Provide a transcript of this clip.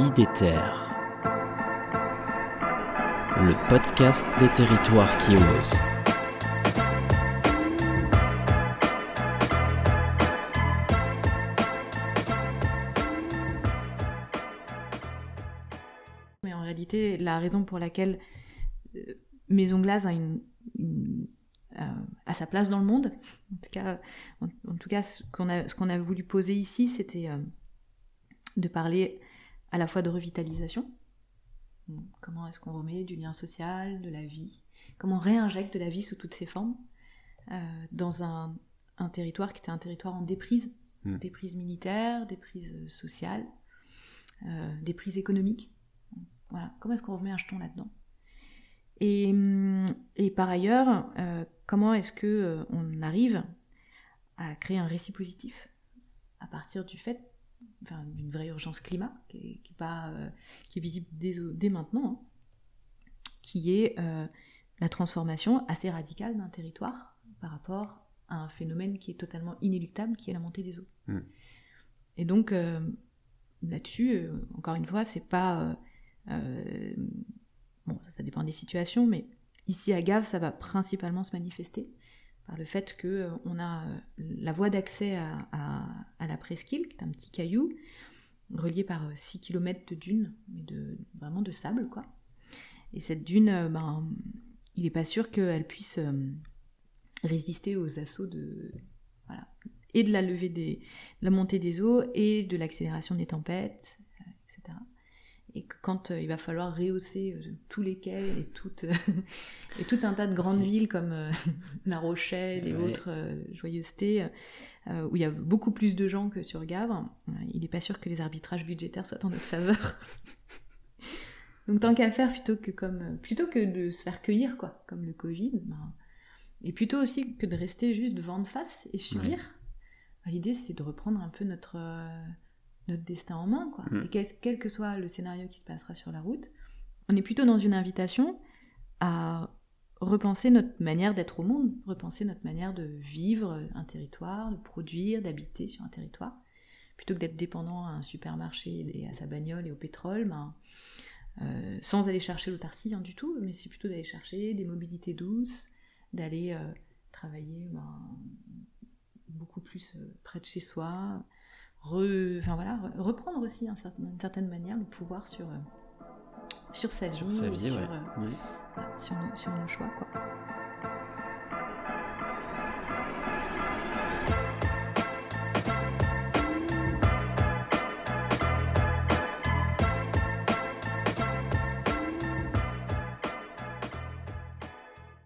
IDETER, le podcast des territoires qui osent. Mais en réalité, la raison pour laquelle euh, Maison Glace a, une, euh, sa place dans le monde, en tout cas, ce qu'on a voulu poser ici, c'était euh, de parler à la fois de revitalisation, comment est-ce qu'on remet du lien social, de la vie, comment on réinjecte de la vie sous toutes ses formes, euh, dans un, un territoire qui était un territoire en déprise, Mm. déprise militaire, déprise euh, sociale, euh, déprise économique. Voilà, comment est-ce qu'on remet un jeton là-dedans? Et, et par ailleurs, euh, comment est-ce que on arrive à créer un récit positif à partir du fait enfin, d'une vraie urgence climat qui est, qui est pas, euh, qui est visible dès, dès maintenant, hein, qui est euh, la transformation assez radicale d'un territoire par rapport à un phénomène qui est totalement inéluctable, qui est la montée des eaux. Mm. Et donc euh, là-dessus, encore une fois, c'est pas bon, ça, ça dépend des situations, mais ici à Gave, ça va principalement se manifester par le fait euh, on a la voie d'accès à la presqu'île, qui est un petit caillou, relié par 6 km de dunes, mais de, vraiment de sable, quoi. Et cette dune, euh, ben, il n'est pas sûr qu'elle puisse euh, résister aux assauts de... Voilà. Et de la levée des... de la montée des eaux, et de l'accélération des tempêtes, euh, etc et que quand euh, il va falloir rehausser euh, tous les quais et, toutes, et tout un tas de grandes villes comme euh, La Rochelle et Ouais. autres euh, joyeusetés, euh, où il y a beaucoup plus de gens que sur Gavre, euh, il n'est pas sûr que les arbitrages budgétaires soient en notre faveur. Donc tant qu'à faire, plutôt que, comme, plutôt que de se faire cueillir, quoi, comme le Covid, ben, et plutôt aussi que de rester juste devant de face et subir, ben, l'idée c'est de reprendre un peu notre... notre destin en main, quoi. Mm. Et quel, quel que soit le scénario qui se passera sur la route, on est plutôt dans une invitation à repenser notre manière d'être au monde, repenser notre manière de vivre un territoire, de produire, d'habiter sur un territoire, plutôt que d'être dépendant à un supermarché et à sa bagnole et au pétrole, ben, euh, sans aller chercher l'autarcie hein, du tout, mais c'est plutôt d'aller chercher des mobilités douces, d'aller euh, travailler ben, beaucoup plus euh, près de chez soi, enfin, voilà, re- reprendre aussi certain- d'une certaine manière le pouvoir sur, euh, sur sa vie, Sur sa et vie, sur, ouais. Oui. voilà, sur, nos, sur nos choix. Quoi.